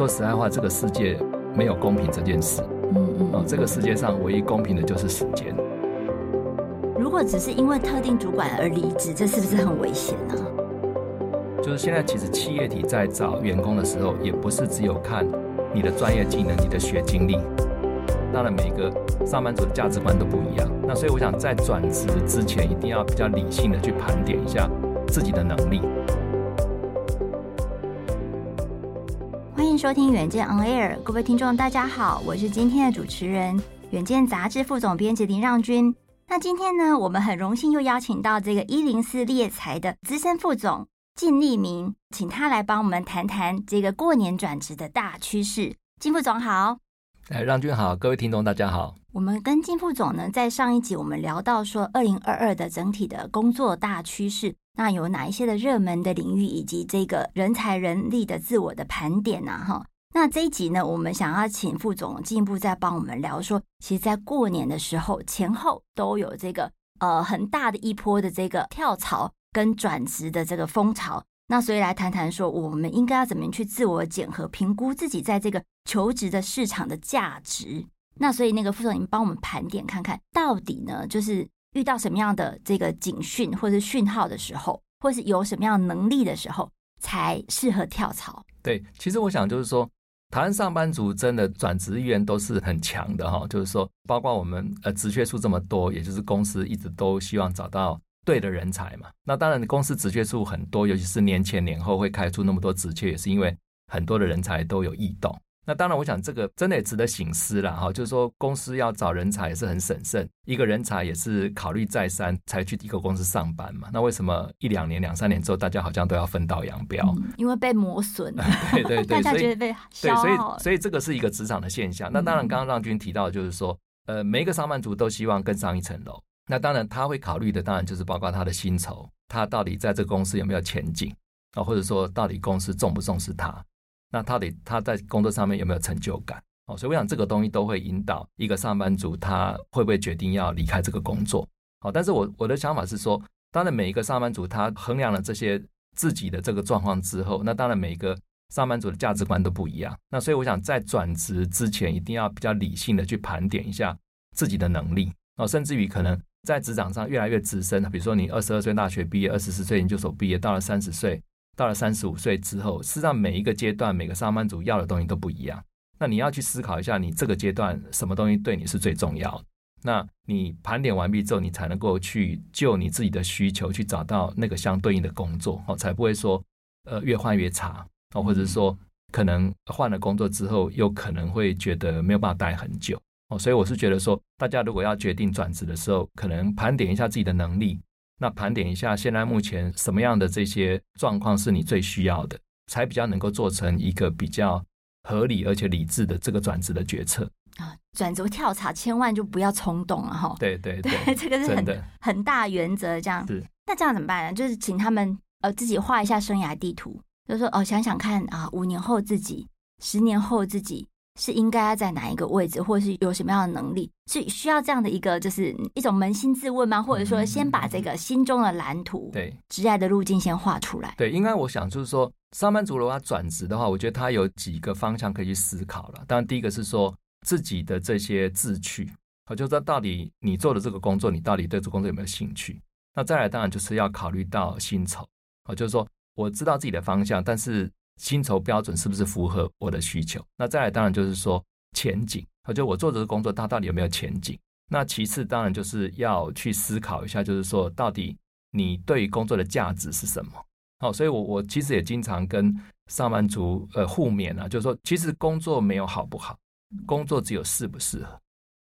说实在话，这个世界没有公平这件事。嗯嗯。哦，这个世界上唯一公平的就是时间。如果只是因为特定主管而离职，这是不是很危险呢？就是现在，其实企业体在找员工的时候，也不是只有看你的专业技能、你的学经历。当然，每个上班族的价值观都不一样。那所以，我想在转职之前，一定要比较理性的去盘点一下自己的能力。收听《远见 On Air》，各位听众，大家好，我是今天的主持人，《远见》杂志副总编辑林让君。那今天呢，我们很荣幸又邀请到这个一零四猎才的资深副总靳立明，请他来帮我们谈谈这个过年转职的大趋势。靳副总好，哎，让均好，各位听众大家好。我们跟靳副总呢，在上一集我们聊到说，二零二二的整体的工作大趋势。那有哪一些的热门的领域，以及这个人才人力的自我的盘点呢？哈，那这一集呢，我们想要请副总进一步再帮我们聊说，其实，在过年的时候前后都有这个呃很大的一波的这个跳槽跟转职的这个风潮。那所以来谈谈说，我们应该要怎么去自我检核、评估自己在这个求职的市场的价值。那所以那个副总，您帮我们盘点看看到底呢，就是。遇到什么样的这个警讯或者讯号的时候，或是有什么样能力的时候，才适合跳槽？对，其实我想就是说，台湾上班族真的转职意愿都是很强的哈。就是说，包括我们呃职缺数这么多，也就是公司一直都希望找到对的人才嘛。那当然，公司职缺数很多，尤其是年前年后会开出那么多职缺，也是因为很多的人才都有异动。那当然，我想这个真的也值得醒思了哈。就是说，公司要找人才也是很审慎，一个人才也是考虑再三才去一个公司上班嘛。那为什么一两年、两三年之后，大家好像都要分道扬镳？嗯，因为被磨损了，对对 对，大家觉得被消耗了。对，所以所以这个是一个职场的现象。那当然，刚刚让军提到的就是说，呃，每一个上班族都希望更上一层楼。那当然，他会考虑的当然就是包括他的薪酬，他到底在这个公司有没有前景啊，或者说到底公司重不重视他。那他得他在工作上面有没有成就感？哦，所以我想这个东西都会引导一个上班族他会不会决定要离开这个工作。好，但是我我的想法是说，当然每一个上班族他衡量了这些自己的这个状况之后，那当然每一个上班族的价值观都不一样。那所以我想在转职之前，一定要比较理性的去盘点一下自己的能力哦，甚至于可能在职场上越来越资深，比如说你二十二岁大学毕业，二十四岁研究所毕业，到了三十岁。到了三十五岁之后，事实上每一个阶段，每个上班族要的东西都不一样。那你要去思考一下，你这个阶段什么东西对你是最重要的？那你盘点完毕之后，你才能够去就你自己的需求去找到那个相对应的工作，哦，才不会说呃越换越差哦，或者是说可能换了工作之后，又可能会觉得没有办法待很久哦。所以我是觉得说，大家如果要决定转职的时候，可能盘点一下自己的能力。那盘点一下，现在目前什么样的这些状况是你最需要的，才比较能够做成一个比较合理而且理智的这个转职的决策啊？转职跳槽千万就不要冲动了哈。对对对，对，这个是很很大原则。这样是那这样怎么办呢？就是请他们呃自己画一下生涯地图，就是说哦想想看啊，五年后自己，十年后自己。是应该要在哪一个位置，或者是有什么样的能力？是需要这样的一个，就是一种扪心自问吗？或者说，先把这个心中的蓝图，对，职业的路径先画出来。对，应该我想就是说，上班族如果他转职的话，我觉得他有几个方向可以去思考了。当然，第一个是说自己的这些志趣，我就说到底你做的这个工作，你到底对这个工作有没有兴趣？那再来，当然就是要考虑到薪酬，啊就是说我知道自己的方向，但是。薪酬标准是不是符合我的需求？那再来当然就是说前景，就我做这个工作它到底有没有前景？那其次当然就是要去思考一下，就是说到底你对于工作的价值是什么？好，所以我我其实也经常跟上班族呃互勉啊，就是说其实工作没有好不好，工作只有适不适合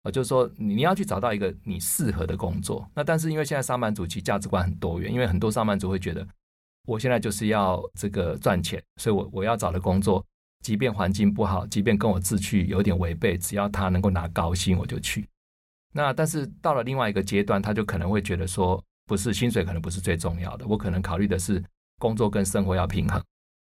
啊，就是说你要去找到一个你适合的工作。那但是因为现在上班族其实价值观很多元，因为很多上班族会觉得。我现在就是要这个赚钱，所以我我要找的工作，即便环境不好，即便跟我志趣有点违背，只要他能够拿高薪，我就去。那但是到了另外一个阶段，他就可能会觉得说，不是薪水可能不是最重要的，我可能考虑的是工作跟生活要平衡。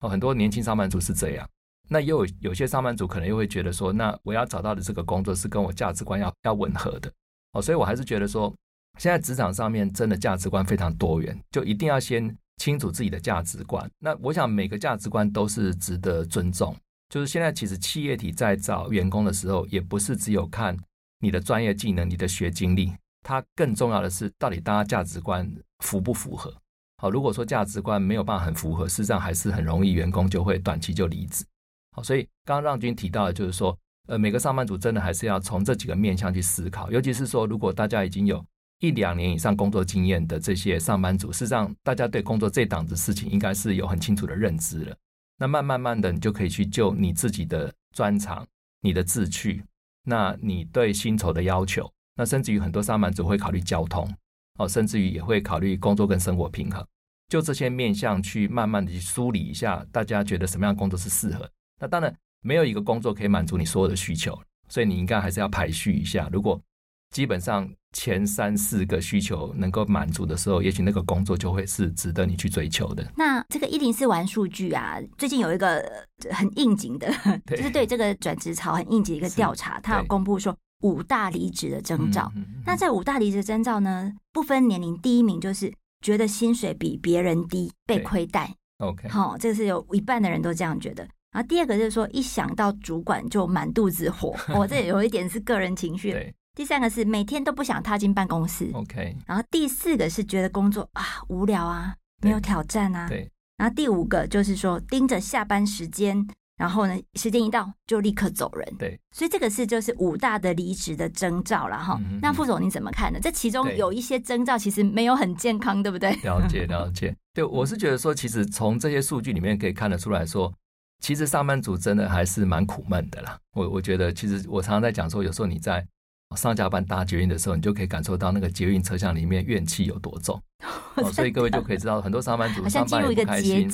哦，很多年轻上班族是这样。那也有有些上班族可能又会觉得说，那我要找到的这个工作是跟我价值观要要吻合的。哦，所以我还是觉得说，现在职场上面真的价值观非常多元，就一定要先清楚自己的价值观。那我想每个价值观都是值得尊重。就是现在其实企业体在找员工的时候，也不是只有看你的专业技能、你的学经历，它更重要的是到底大家价值观符不符合。好，如果说价值观没有办法很符合，事实上还是很容易员工就会短期就离职。好，所以刚刚让军提到的就是说，呃，每个上班族真的还是要从这几个面向去思考，尤其是说，如果大家已经有一两年以上工作经验的这些上班族，事实上大家对工作这档子事情应该是有很清楚的认知了。那慢慢慢的，你就可以去就你自己的专长、你的志趣，那你对薪酬的要求，那甚至于很多上班族会考虑交通，哦，甚至于也会考虑工作跟生活平衡，就这些面向去慢慢的去梳理一下，大家觉得什么样的工作是适合。那当然没有一个工作可以满足你所有的需求，所以你应该还是要排序一下。如果基本上前三四个需求能够满足的时候，也许那个工作就会是值得你去追求的。那这个一零四玩数据啊，最近有一个很应景的，就是对这个转职潮很应景的一个调查，它有公布说五大离职的征兆。那这五大离职征兆呢，不分年龄，第一名就是觉得薪水比别人低，被亏待。OK，好，这个是有一半的人都这样觉得。然后第二个就是说，一想到主管就满肚子火，我、哦、这有一点是个人情绪。对。第三个是每天都不想踏进办公室。OK。然后第四个是觉得工作啊无聊啊，没有挑战啊。对。然后第五个就是说盯着下班时间，然后呢时间一到就立刻走人。对。所以这个是就是五大的离职的征兆了哈。嗯、那副总你怎么看呢？这其中有一些征兆其实没有很健康，对不对？了解了解。对，我是觉得说，其实从这些数据里面可以看得出来说。其实上班族真的还是蛮苦闷的啦。我我觉得，其实我常常在讲说，有时候你在上下班搭捷运的时候，你就可以感受到那个捷运车厢里面怨气有多重。哦，所以各位就可以知道，很多上班族上班也不开心。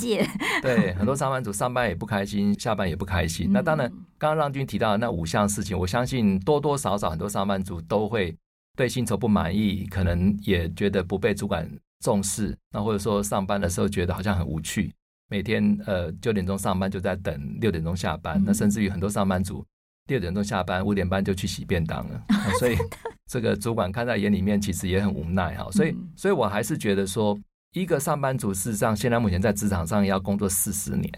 对，很多 上班族上班也不开心，下班也不开心。那当然，刚刚让军提到的那五项事情，我相信多多少少很多上班族都会对薪酬不满意，可能也觉得不被主管重视，那或者说上班的时候觉得好像很无趣。每天呃九点钟上班就在等六点钟下班，那甚至于很多上班族六点钟下班五点半就去洗便当了，所以这个主管看在眼里面其实也很无奈哈。所以所以我还是觉得说，一个上班族事实上现在目前在职场上要工作四十年，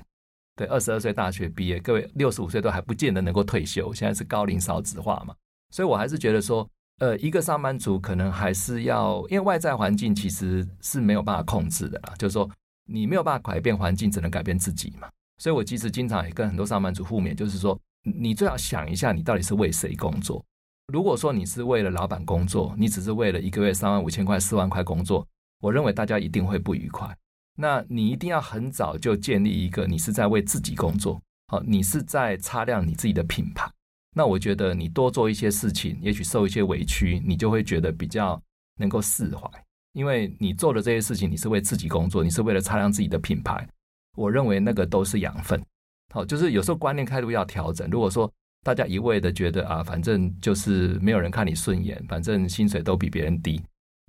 对，二十二岁大学毕业，各位六十五岁都还不见得能够退休，现在是高龄少子化嘛，所以我还是觉得说，呃，一个上班族可能还是要，因为外在环境其实是没有办法控制的啦，就是说。你没有办法改变环境，只能改变自己嘛。所以我其实经常也跟很多上班族互勉，就是说，你最好想一下，你到底是为谁工作。如果说你是为了老板工作，你只是为了一个月三万五千块、四万块工作，我认为大家一定会不愉快。那你一定要很早就建立一个，你是在为自己工作，好，你是在擦亮你自己的品牌。那我觉得你多做一些事情，也许受一些委屈，你就会觉得比较能够释怀。因为你做的这些事情，你是为自己工作，你是为了擦亮自己的品牌。我认为那个都是养分。好，就是有时候观念态度要调整。如果说大家一味的觉得啊，反正就是没有人看你顺眼，反正薪水都比别人低。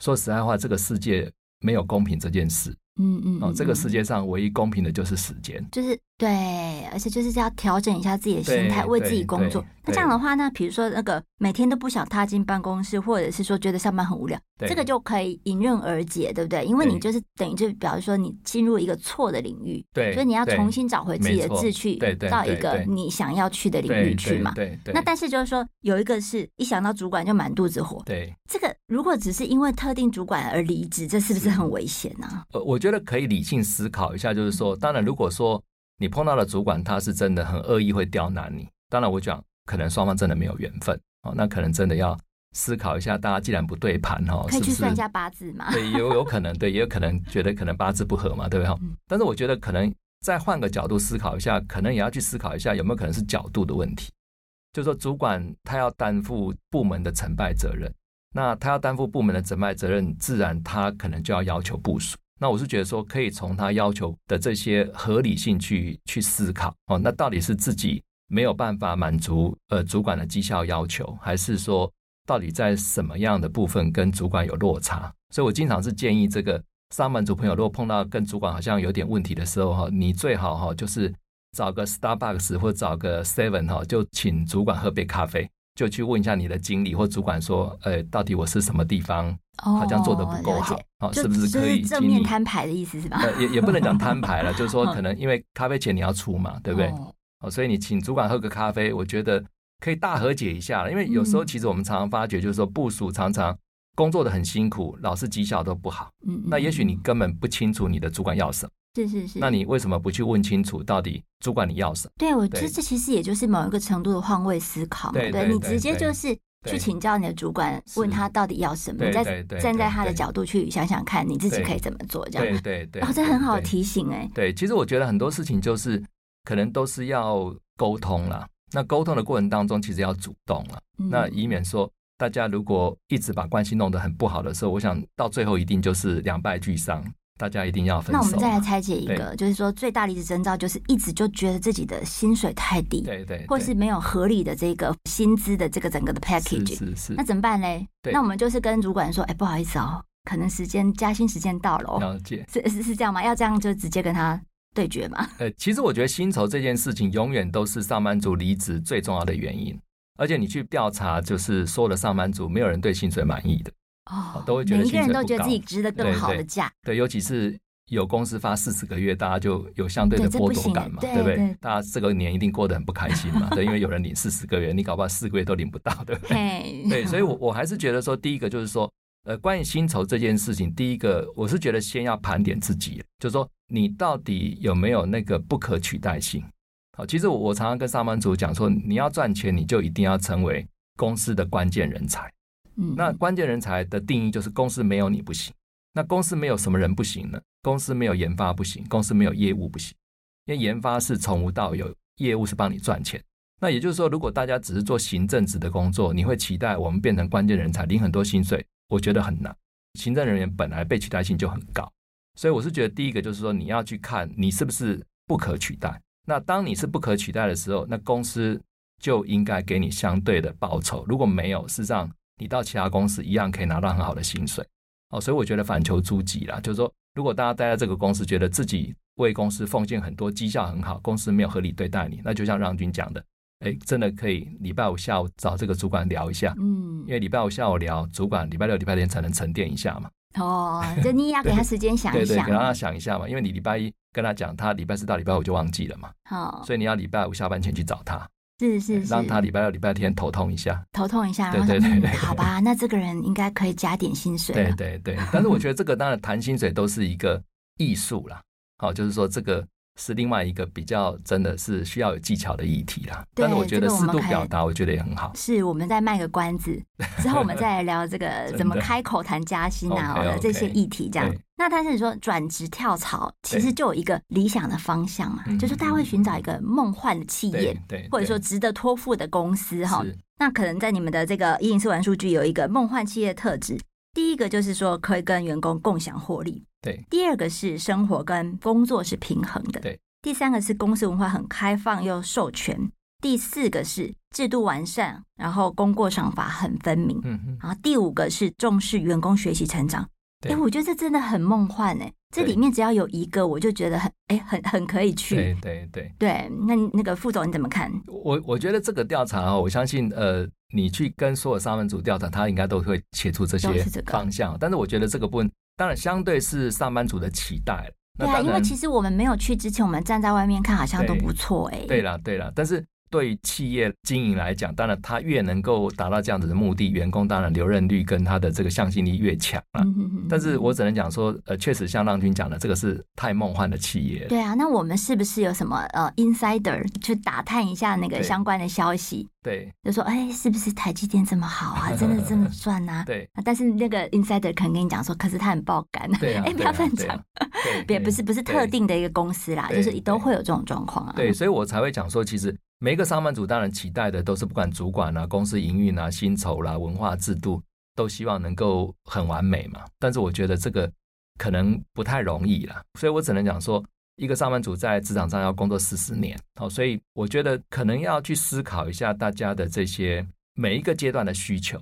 说实在话，这个世界没有公平这件事。嗯嗯。哦，这个世界上唯一公平的就是时间。就是。对，而且就是要调整一下自己的心态，为自己工作。那这样的话，那比如说那个每天都不想踏进办公室，或者是说觉得上班很无聊，这个就可以迎刃而解，对不对？因为你就是等于就比如说你进入一个错的领域，对，所以你要重新找回自己的志趣，到一个你想要去的领域去嘛。对对。那但是就是说有一个是一想到主管就满肚子火，对，这个如果只是因为特定主管而离职，这是不是很危险呢？呃，我觉得可以理性思考一下，就是说，当然如果说。你碰到的主管，他是真的很恶意，会刁难你。当然，我讲可能双方真的没有缘分哦，那可能真的要思考一下。大家既然不对盘哈，可以去算一下八字嘛？对，有有可能，对，也有可能觉得可能八字不合嘛，对不对？但是我觉得可能再换个角度思考一下，可能也要去思考一下有没有可能是角度的问题。就是说，主管他要担负部门的成败责任，那他要担负部门的成败责任，自然他可能就要要求部属。那我是觉得说，可以从他要求的这些合理性去去思考哦，那到底是自己没有办法满足呃主管的绩效要求，还是说到底在什么样的部分跟主管有落差？所以我经常是建议这个上班族朋友，如果碰到跟主管好像有点问题的时候哈，你最好哈就是找个 Starbucks 或找个 Seven 哈，就请主管喝杯咖啡。就去问一下你的经理或主管说，呃，到底我是什么地方好像做的不够好，哦，是不是可以正面摊牌的意思是吧？呃，也也不能讲摊牌了，就是说可能因为咖啡钱你要出嘛，对不对？哦，所以你请主管喝个咖啡，我觉得可以大和解一下了。因为有时候其实我们常常发觉，就是说部署常常工作的很辛苦，老是绩效都不好。嗯，那也许你根本不清楚你的主管要什么。是是是，那你为什么不去问清楚到底主管你要什么？对，我觉得这其实也就是某一个程度的换位思考嘛。对，对，对，对，你直接就是去请教你的主管，问他到底要什么，你再站在他的角度去想想看，你自己可以怎么做，这样。对对对。哦，这很好提醒哎。对，其实我觉得很多事情就是可能都是要沟通啦。那沟通的过程当中，其实要主动了。那以免说大家如果一直把关系弄得很不好的时候，我想到最后一定就是两败俱伤。大家一定要分手。那我们再来拆解一个，就是说最大离职征兆就是一直就觉得自己的薪水太低，对对，或是没有合理的这个薪资的这个整个的 package，是是。那怎么办嘞？那我们就是跟主管说，哎，不好意思哦，可能时间加薪时间到了。哦了解，是是是这样吗？要这样就直接跟他对决吗？呃，其实我觉得薪酬这件事情永远都是上班族离职最重要的原因，而且你去调查，就是所有的上班族没有人对薪水满意的。哦，都会觉得每一个人都觉得自己值得更好的价，对，尤其是有公司发四十个月，大家就有相对的剥夺感嘛，对不对？大家这个年一定过得很不开心嘛，对，因为有人领四十个月，你搞不好四个月都领不到，对不对？对，所以我 我还是觉得说，第一个就是说，呃，关于薪酬这件事情，第一个我是觉得先要盘点自己，就是说你到底有没有那个不可取代性。好，其实我我常常跟上班族讲说，你要赚钱，你就一定要成为公司的关键人才。那关键人才的定义就是公司没有你不行。那公司没有什么人不行呢？公司没有研发不行，公司没有业务不行。因为研发是从无到有，业务是帮你赚钱。那也就是说，如果大家只是做行政职的工作，你会期待我们变成关键人才，领很多薪水？我觉得很难。行政人员本来被取代性就很高，所以我是觉得第一个就是说，你要去看你是不是不可取代。那当你是不可取代的时候，那公司就应该给你相对的报酬。如果没有，事实上。你到其他公司一样可以拿到很好的薪水，哦，所以我觉得反求诸己啦，就是说，如果大家待在这个公司，觉得自己为公司奉献很多，绩效很好，公司没有合理对待你，那就像让军讲的，哎，真的可以礼拜五下午找这个主管聊一下，嗯，因为礼拜五下午聊，主管礼拜六、礼拜天才能沉淀一下嘛。哦，就你也要 给他时间想一想，对，对，对，给他想一下嘛，因为你礼拜一跟他讲，他礼拜四到礼拜五就忘记了嘛，好，所以你要礼拜五下班前去找他。是是是，让他礼拜六、礼拜天头痛一下，头痛一下，对对对，对，好吧，那这个人应该可以加点薪水。对对对，但是我觉得这个当然谈薪水都是一个艺术啦，好，就是说这个。是另外一个比较真的是需要有技巧的议题啦，但是我觉得适度表达，我觉得也很好。是我们再卖个关子，之后我们再来聊这个 怎么开口谈加薪啊的这些议题。这样，那但是你说转职跳槽，其实就有一个理想的方向嘛，就是大家会寻找一个梦幻的企业，对，或者说值得托付的公司哈。那可能在你们的这个104玩数据有一个梦幻企业特质，第一个就是说可以跟员工共享获利。对，第二个是生活跟工作是平衡的。对，第三个是公司文化很开放又授权。第四个是制度完善，然后功过赏罚很分明。嗯嗯。然后第五个是重视员工学习成长。哎，我觉得这真的很梦幻哎。这里面只要有一个，我就觉得很哎，很很可以去。对对对。对，那那个副总你怎么看？我我觉得这个调查啊，我相信呃，你去跟所有上班族调查，他应该都会写出这些方向。但是我觉得这个部分。当然，相对是上班族的期待。对啊，因为其实我们没有去之前，我们站在外面看，好像都不错哎。对了，对了，但是。对于企业经营来讲，当然他越能够达到这样子的目的，员工当然留任率跟他的这个向心力越强了。但是我只能讲说，呃，确实像浪君讲的，这个是太梦幻的企业。对啊，那我们是不是有什么呃 insider 去打探一下那个相关的消息？对，就说哎，是不是台积电这么好啊？真的这么赚啊？对。但是那个 insider 可能跟你讲说，可是他很爆肝。对啊。哎，不要乱讲。别不是不是特定的一个公司啦，就是都会有这种状况啊。对，所以我才会讲说，其实。每一个上班族当然期待的都是，不管主管啊、公司营运啊、薪酬啦、文化制度，都希望能够很完美嘛。但是我觉得这个可能不太容易啦。所以我只能讲说，一个上班族在职场上要工作四十年，好，所以我觉得可能要去思考一下大家的这些每一个阶段的需求。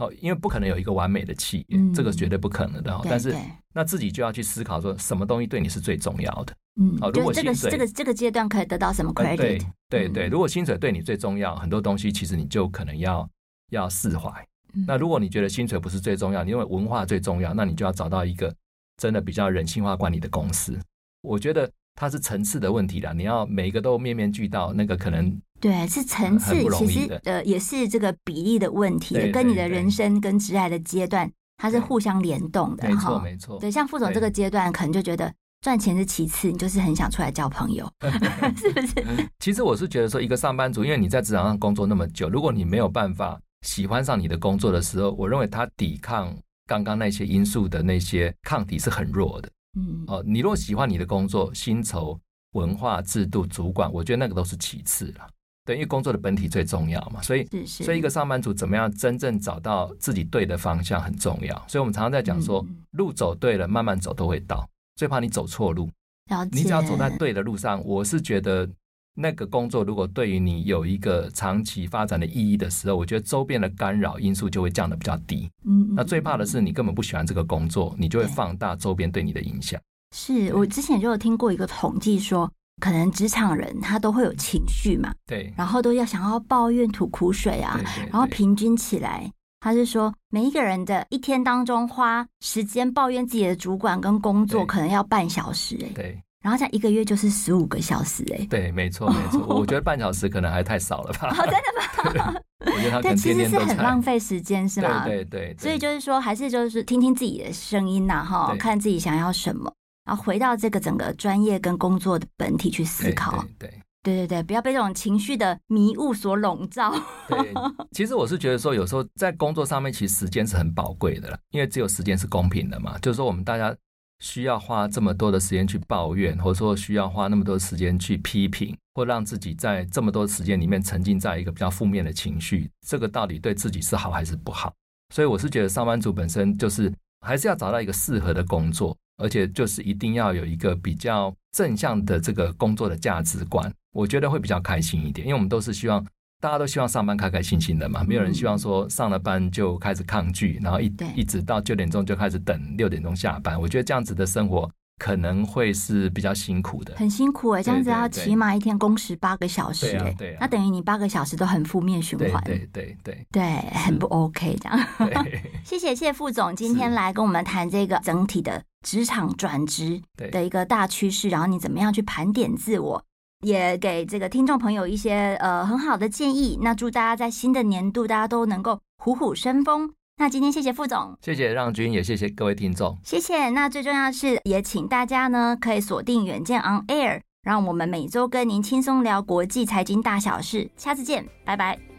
哦，因为不可能有一个完美的企业，嗯、这个绝对不可能的。对但是那自己就要去思考说，什么东西对你是最重要的？嗯，好，如果这个这个这个阶段可以得到什么 credit？、呃、对对对，如果薪水对你最重要，很多东西其实你就可能要要释怀。嗯、那如果你觉得薪水不是最重要，你认为文化最重要，那你就要找到一个真的比较人性化管理的公司。我觉得它是层次的问题啦，你要每一个都面面俱到，那个可能。对，是层次，其实呃也是这个比例的问题，跟你的人生跟职涯的阶段，它是互相联动的。没错，没错。对，像副总这个阶段，可能就觉得赚钱是其次，你就是很想出来交朋友，是不是？其实我是觉得说，一个上班族，因为你在职场上工作那么久，如果你没有办法喜欢上你的工作的时候，我认为他抵抗刚刚那些因素的那些抗体是很弱的。嗯，哦，你如果喜欢你的工作，薪酬、文化、制度、主管，我觉得那个都是其次了。对，因为工作的本体最重要嘛，所以所以一个上班族怎么样真正找到自己对的方向很重要。所以我们常常在讲说，嗯、路走对了，慢慢走都会到。最怕你走错路，你只要走在对的路上，我是觉得那个工作如果对于你有一个长期发展的意义的时候，我觉得周边的干扰因素就会降得比较低。嗯，那最怕的是你根本不喜欢这个工作，你就会放大周边对你的影响。是我之前就有听过一个统计说。可能职场人他都会有情绪嘛，对，然后都要想要抱怨吐苦水啊，对对对，然后平均起来，他是说每一个人的一天当中花时间抱怨自己的主管跟工作，可能要半小时哎，对，然后这样一个月就是十五个小时哎，对，没错没错，我觉得 半小时可能还太少了吧？哦，真的吗？我觉得他可能天天都其实是很浪费时间是吗？对对对，所以就是说还是就是听听自己的声音呐哈，看自己想要什么。然后回到这个整个专业跟工作的本体去思考，对对对对对，不要被这种情绪的迷雾所笼罩。对，其实我是觉得说，有时候在工作上面，其实时间是很宝贵的了，因为只有时间是公平的嘛。就是说，我们大家需要花这么多的时间去抱怨，或者说需要花那么多时间去批评，或让自己在这么多时间里面沉浸在一个比较负面的情绪，这个到底对自己是好还是不好？所以我是觉得上班族本身就是还是要找到一个适合的工作。而且就是一定要有一个比较正向的这个工作的价值观，我觉得会比较开心一点。因为我们都是希望大家都希望上班开开心心的嘛，没有人希望说上了班就开始抗拒，然后一一直到九点钟就开始等六点钟下班。我觉得这样子的生活可能会是比较辛苦的，很辛苦哎、欸，这样子要起码一天工时八个小时哎、欸，对，那等于你八个小时都很负面循环，对对对对，很不 OK 这样。对 谢谢谢副总 今天来跟我们谈这个整体的。职场转职的一个大趋势，然后你怎么样去盘点自我，也给这个听众朋友一些呃很好的建议。那祝大家在新的年度，大家都能够虎虎生风。那今天谢谢副总，谢谢让君，也谢谢各位听众，谢谢。那最重要的是，也请大家呢可以锁定远见 On Air，让我们每周跟您轻松聊国际财经大小事。下次见，拜拜。